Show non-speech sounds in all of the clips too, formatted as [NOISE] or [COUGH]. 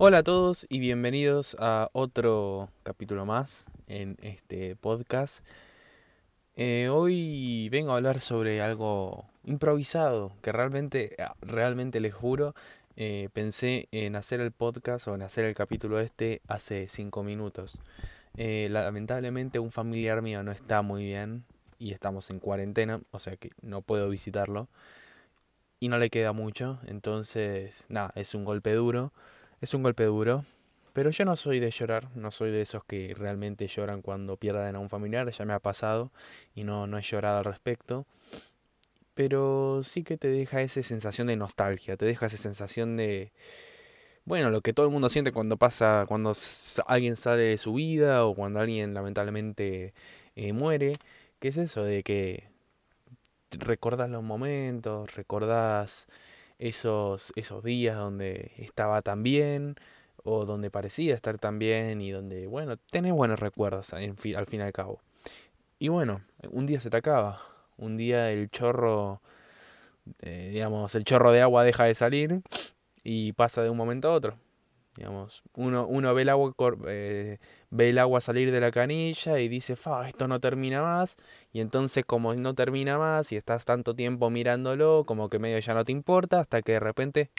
Hola a todos y bienvenidos a otro capítulo más en este podcast. Eh, hoy vengo a hablar sobre algo improvisado que realmente, realmente les juro, eh, pensé en hacer el podcast o en hacer el capítulo este hace cinco minutos. Eh, lamentablemente un familiar mío no está muy bien y estamos en cuarentena, o sea que no puedo visitarlo y no le queda mucho, entonces nada, es un golpe duro. Es un golpe duro, pero yo no soy de llorar, no soy de esos que realmente lloran cuando pierden a un familiar, ya me ha pasado y no, no he llorado al respecto. Pero sí que te deja esa sensación de nostalgia, te deja esa sensación de, bueno, lo que todo el mundo siente cuando pasa, cuando alguien sale de su vida o cuando alguien lamentablemente eh, muere, que es eso de que recordás los momentos, recordás esos, esos días donde estaba tan bien o donde parecía estar tan bien y donde, bueno, tenés buenos recuerdos al fin y al cabo. Y bueno, un día se te acaba, un día el chorro, eh, digamos, el chorro de agua deja de salir y pasa de un momento a otro. Digamos, uno, uno ve, el agua, eh, ve el agua salir de la canilla y dice, fa, esto no termina más. Y entonces como no termina más y estás tanto tiempo mirándolo, como que medio ya no te importa, hasta que de repente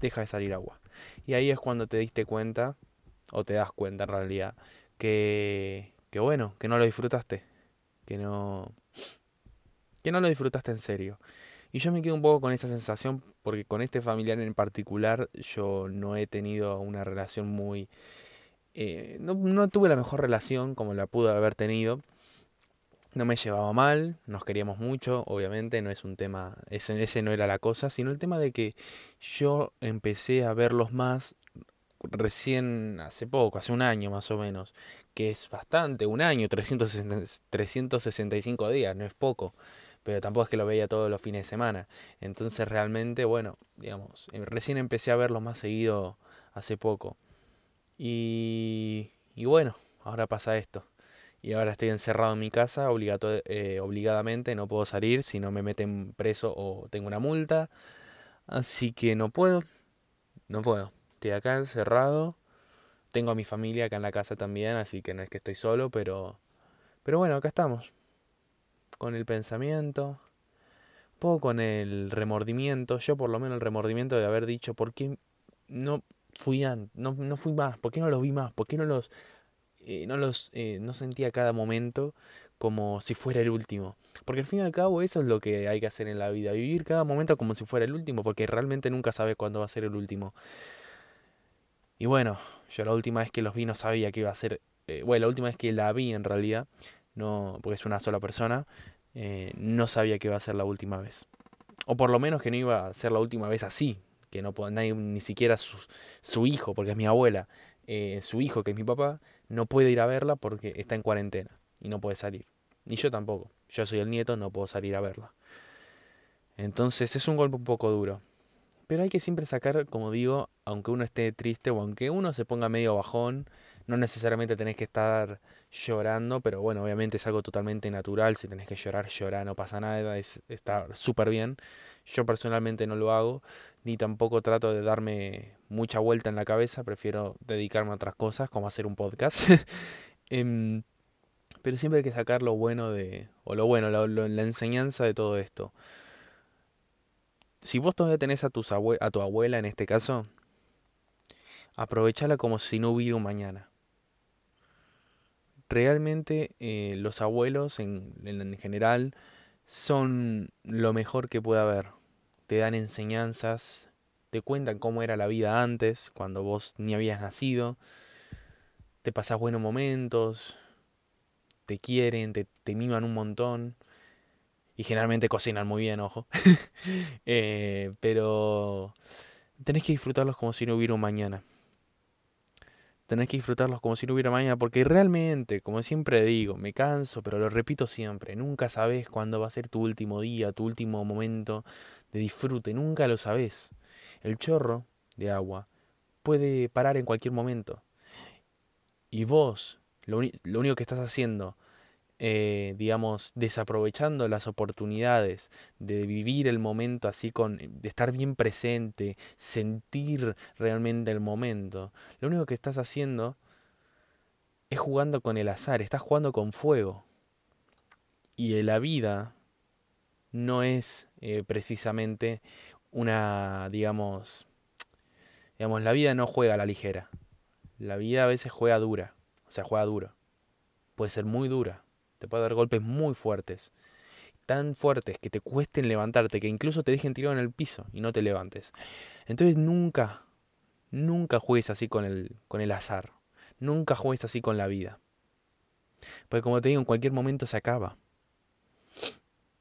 deja de salir agua. Y ahí es cuando te diste cuenta, o te das cuenta en realidad, que, que bueno, que no lo disfrutaste. Que no, que no lo disfrutaste en serio. Y yo me quedo un poco con esa sensación porque con este familiar en particular yo no he tenido una relación muy... Eh, no, tuve la mejor relación como la pude haber tenido. No me llevaba mal, nos queríamos mucho, obviamente, no es un tema, ese, ese no era la cosa, sino el tema de que yo empecé a verlos más recién hace poco, hace un año más o menos, que es bastante, un año, 365 días, no es poco pero tampoco es que lo veía todos los fines de semana. Entonces realmente, bueno, digamos, eh, recién empecé a verlo más seguido hace poco. Y, y bueno, ahora pasa esto. Y ahora estoy encerrado en mi casa eh, obligadamente, no puedo salir si no me meten preso o tengo una multa. Así que no puedo, no puedo. Estoy acá encerrado. Tengo a mi familia acá en la casa también, así que no es que estoy solo, pero, pero bueno, acá estamos con el pensamiento, poco con el remordimiento, yo por lo menos el remordimiento de haber dicho, ¿por qué no fui no, no fui más? ¿Por qué no los vi más? ¿Por qué no los, eh, no los, eh, no sentía cada momento como si fuera el último? Porque al fin y al cabo eso es lo que hay que hacer en la vida, vivir cada momento como si fuera el último, porque realmente nunca sabes cuándo va a ser el último. Y bueno, yo la última vez que los vi no sabía que iba a ser, eh, bueno, la última vez que la vi en realidad, no, porque es una sola persona, eh, no sabía que iba a ser la última vez. O por lo menos que no iba a ser la última vez así, que no nadie, ni siquiera su, su hijo, porque es mi abuela, eh, su hijo, que es mi papá, no puede ir a verla porque está en cuarentena y no puede salir. Ni yo tampoco. Yo soy el nieto, no puedo salir a verla. Entonces es un golpe un poco duro. Pero hay que siempre sacar, como digo, aunque uno esté triste o aunque uno se ponga medio bajón, no necesariamente tenés que estar llorando, pero bueno, obviamente es algo totalmente natural. Si tenés que llorar, llorar, no pasa nada, es, está súper bien. Yo personalmente no lo hago, ni tampoco trato de darme mucha vuelta en la cabeza, prefiero dedicarme a otras cosas, como hacer un podcast. [LAUGHS] Em, pero siempre hay que sacar lo bueno de, o lo bueno, la enseñanza de todo esto. Si vos todavía tenés a, tus a tu abuela en este caso, aprovechala como si no hubiera un mañana realmente eh, los abuelos en, en, general son lo mejor que puede haber. Te dan enseñanzas, te cuentan cómo era la vida antes, cuando vos ni habías nacido, te pasas buenos momentos, te quieren, te, te miman un montón. Y generalmente cocinan muy bien, ojo. [LAUGHS] Eh, pero tenés que disfrutarlos como si no hubiera un mañana tenés que disfrutarlos como si no hubiera mañana, porque realmente, como siempre digo, me canso, pero lo repito siempre, nunca sabes cuándo va a ser tu último día, tu último momento de disfrute, nunca lo sabes. El chorro de agua puede parar en cualquier momento. Y vos, lo, único que estás haciendo eh, digamos, desaprovechando las oportunidades de vivir el momento así con, de estar bien presente, sentir realmente el momento, lo único que estás haciendo es jugando con el azar, estás jugando con fuego. Y la vida no es eh, precisamente una, digamos, digamos, la vida no juega a la ligera. La vida a veces juega dura, o sea, juega duro. Puede ser muy dura, te puede dar golpes muy fuertes. Tan fuertes que te cuesten levantarte, que incluso te dejen tirado en el piso y no te levantes. Entonces nunca, nunca juegues así con el, con el azar. Nunca juegues así con la vida. Porque como te digo, en cualquier momento se acaba.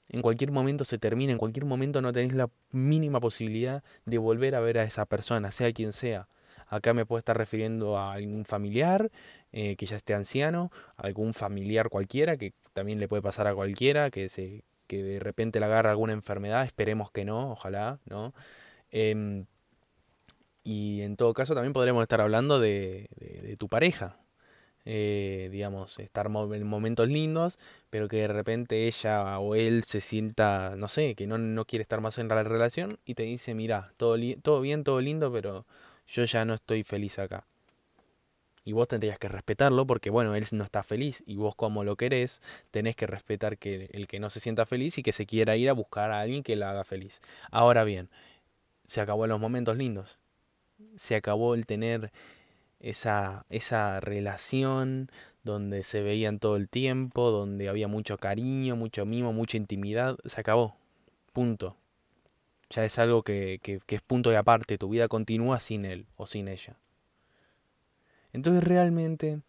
En cualquier momento se termina, en cualquier momento no tenés la mínima posibilidad de volver a ver a esa persona, sea quien sea. Acá me puedo estar refiriendo a algún familiar eh, que ya esté anciano, algún familiar cualquiera, que también le puede pasar a cualquiera, que, se, que de repente le agarra alguna enfermedad, esperemos que no, ojalá, ¿no? Em, y en todo caso también podremos estar hablando de, tu pareja, eh, digamos, estar en momentos lindos, pero que de repente ella o él se sienta, no sé, que no, no quiere estar más en la relación y te dice, mira, todo, todo bien, todo lindo, pero yo ya no estoy feliz acá. Y vos tendrías que respetarlo porque, bueno, él no está feliz y vos como lo querés, tenés que respetar que el que no se sienta feliz y que se quiera ir a buscar a alguien que la haga feliz. Ahora bien, se acabó los momentos lindos. Se acabó el tener esa, esa relación donde se veían todo el tiempo, donde había mucho cariño, mucho mimo, mucha intimidad. Se acabó. Punto ya es algo que, es punto de aparte, tu vida continúa sin él o sin ella. Entonces realmente,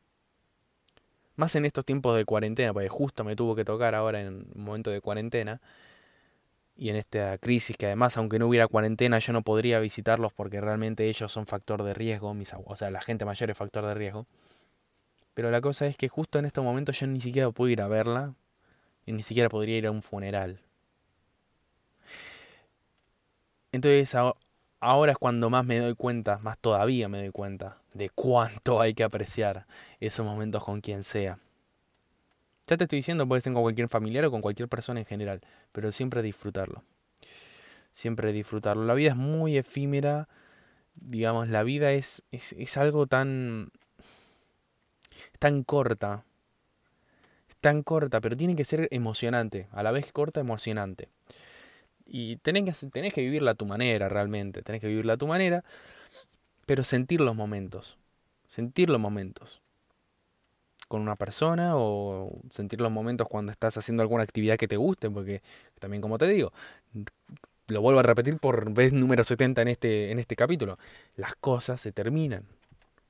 más en estos tiempos de cuarentena, porque justo me tuvo que tocar ahora en un momento de cuarentena, y en esta crisis que además aunque no hubiera cuarentena yo no podría visitarlos porque realmente ellos son factor de riesgo, mis, o sea, la gente mayor es factor de riesgo. Pero la cosa es que justo en estos momentos yo ni siquiera puedo ir a verla y ni siquiera podría ir a un funeral. Entonces ahora es cuando más me doy cuenta, más todavía me doy cuenta de cuánto hay que apreciar esos momentos con quien sea. Ya te estoy diciendo, puede ser con cualquier familiar o con cualquier persona en general, pero siempre disfrutarlo. Siempre disfrutarlo. La vida es muy efímera, digamos, la vida es, es, es algo tan, tan corta, tan corta, pero tiene que ser emocionante, a la vez corta, emocionante. Y tenés que, tenés que vivirla a tu manera realmente, tenés que vivirla a tu manera, pero sentir los momentos, sentir los momentos con una persona o sentir los momentos cuando estás haciendo alguna actividad que te guste, porque también como te digo, lo vuelvo a repetir por vez número 70 en este, en este capítulo, las cosas se terminan.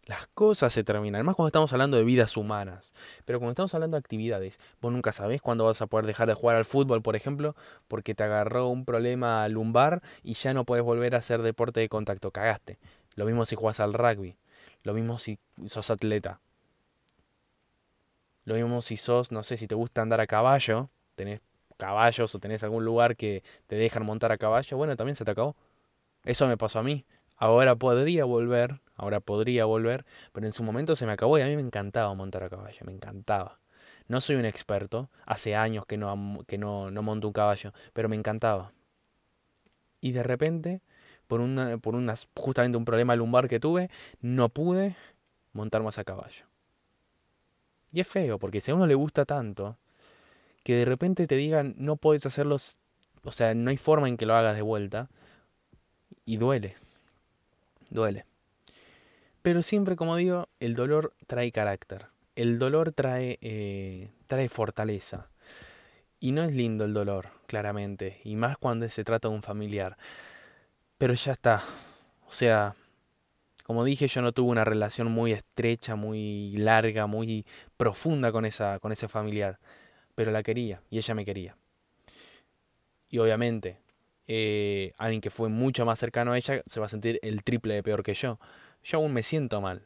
Las cosas se terminan, además cuando estamos hablando de vidas humanas, pero cuando estamos hablando de actividades, vos nunca sabés cuándo vas a poder dejar de jugar al fútbol, por ejemplo, porque te agarró un problema lumbar y ya no puedes volver a hacer deporte de contacto, cagaste. Lo mismo si jugás al rugby, lo mismo si sos atleta. Lo mismo si sos, no sé, si te gusta andar a caballo, tenés caballos o tenés algún lugar que te dejan montar a caballo, bueno, también se te acabó. Eso me pasó a mí. Ahora podría volver, ahora podría volver, pero en su momento se me acabó y a mí me encantaba montar a caballo, me encantaba. No soy un experto, hace años que no, que no, no monto un caballo, pero me encantaba. Y de repente, por, una, por una, justamente un problema lumbar que tuve, no pude montar más a caballo. Y es feo, porque si a uno le gusta tanto, que de repente te digan no puedes hacerlo, o sea, no hay forma en que lo hagas de vuelta, y duele duele. Pero siempre, como digo, el dolor trae carácter. El dolor trae, eh, trae fortaleza. Y no es lindo el dolor, claramente. Y más cuando se trata de un familiar. Pero ya está. O sea, como dije, yo no tuve una relación muy estrecha, muy larga, muy profunda con, esa, con ese familiar. Pero la quería y ella me quería. Y obviamente, eh, alguien que fue mucho más cercano a ella se va a sentir el triple de peor que yo. Yo aún me siento mal.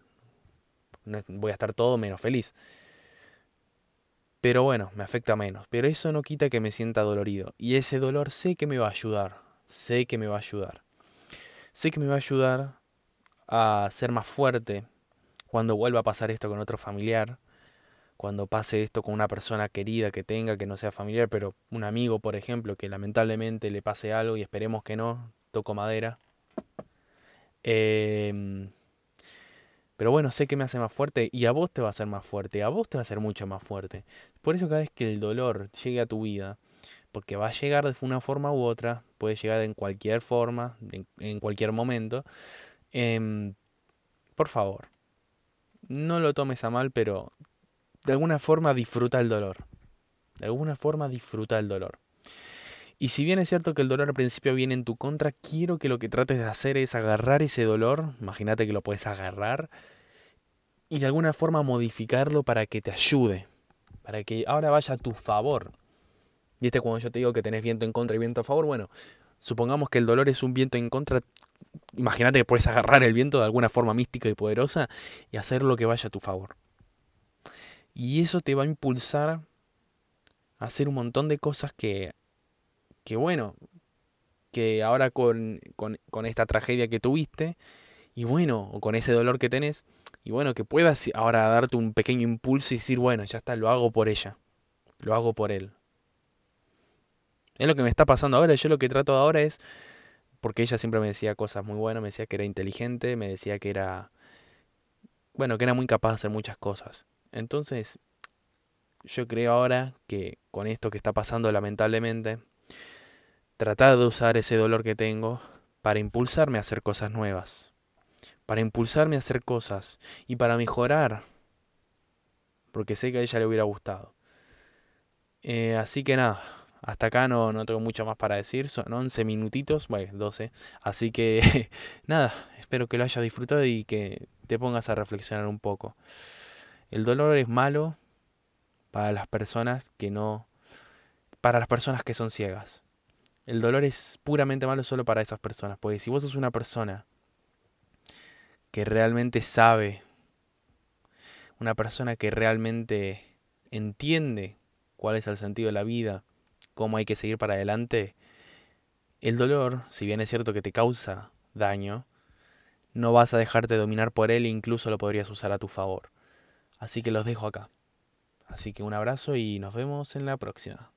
voy a estar todo menos feliz. Pero bueno, me afecta menos. Pero eso no quita que me sienta dolorido. Y ese dolor sé que me va a ayudar. Sé que me va a ayudar. Sé que me va a ayudar a ser más fuerte cuando vuelva a pasar esto con otro familiar. cuando pase esto con una persona querida que tenga, que no sea familiar, pero un amigo, por ejemplo, que lamentablemente le pase algo y esperemos que no, toco madera. Em, pero bueno, sé que me hace más fuerte y a vos te va a hacer más fuerte, a vos te va a hacer mucho más fuerte. Por eso cada vez que el dolor llegue a tu vida, porque va a llegar de una forma u otra, puede llegar en cualquier forma, en, cualquier momento, em, por favor, no lo tomes a mal, pero de alguna forma disfruta el dolor. De alguna forma disfruta el dolor. Y si bien es cierto que el dolor al principio viene en tu contra, quiero que lo que trates de hacer es agarrar ese dolor, imagínate que lo puedes agarrar, y de alguna forma modificarlo para que te ayude, para que ahora vaya a tu favor. Y este cuando yo te digo que tenés viento en contra y viento a favor, bueno, supongamos que el dolor es un viento en contra, imagínate que puedes agarrar el viento de alguna forma mística y poderosa y hacer lo que vaya a tu favor. Y eso te va a impulsar a hacer un montón de cosas que que bueno, que ahora con, esta tragedia que tuviste, y bueno, o con ese dolor que tenés, y bueno, que puedas ahora darte un pequeño impulso y decir, bueno, ya está, lo hago por ella, lo hago por él. Es lo que me está pasando ahora, yo lo que trato ahora es, porque ella siempre me decía cosas muy buenas, me decía que era inteligente, me decía que era, bueno, que era muy capaz de hacer muchas cosas. Entonces, yo creo ahora que con esto que está pasando lamentablemente, tratar de usar ese dolor que tengo para impulsarme a hacer cosas nuevas, para impulsarme a hacer cosas y para mejorar, porque sé que a ella le hubiera gustado. Eh, así que nada, hasta acá no, no tengo mucho más para decir, son 11 minutitos, bueno, 12, así que [LAUGHS] nada, espero que lo hayas disfrutado y que te pongas a reflexionar un poco. El dolor es malo para las personas que no, para las personas que son ciegas. El dolor es puramente malo solo para esas personas. Porque si vos sos una persona que realmente sabe, una persona que realmente entiende cuál es el sentido de la vida, cómo hay que seguir para adelante, el dolor, si bien es cierto que te causa daño, no vas a dejarte dominar por él e incluso lo podrías usar a tu favor. Así que los dejo acá. Así que un abrazo y nos vemos en la próxima.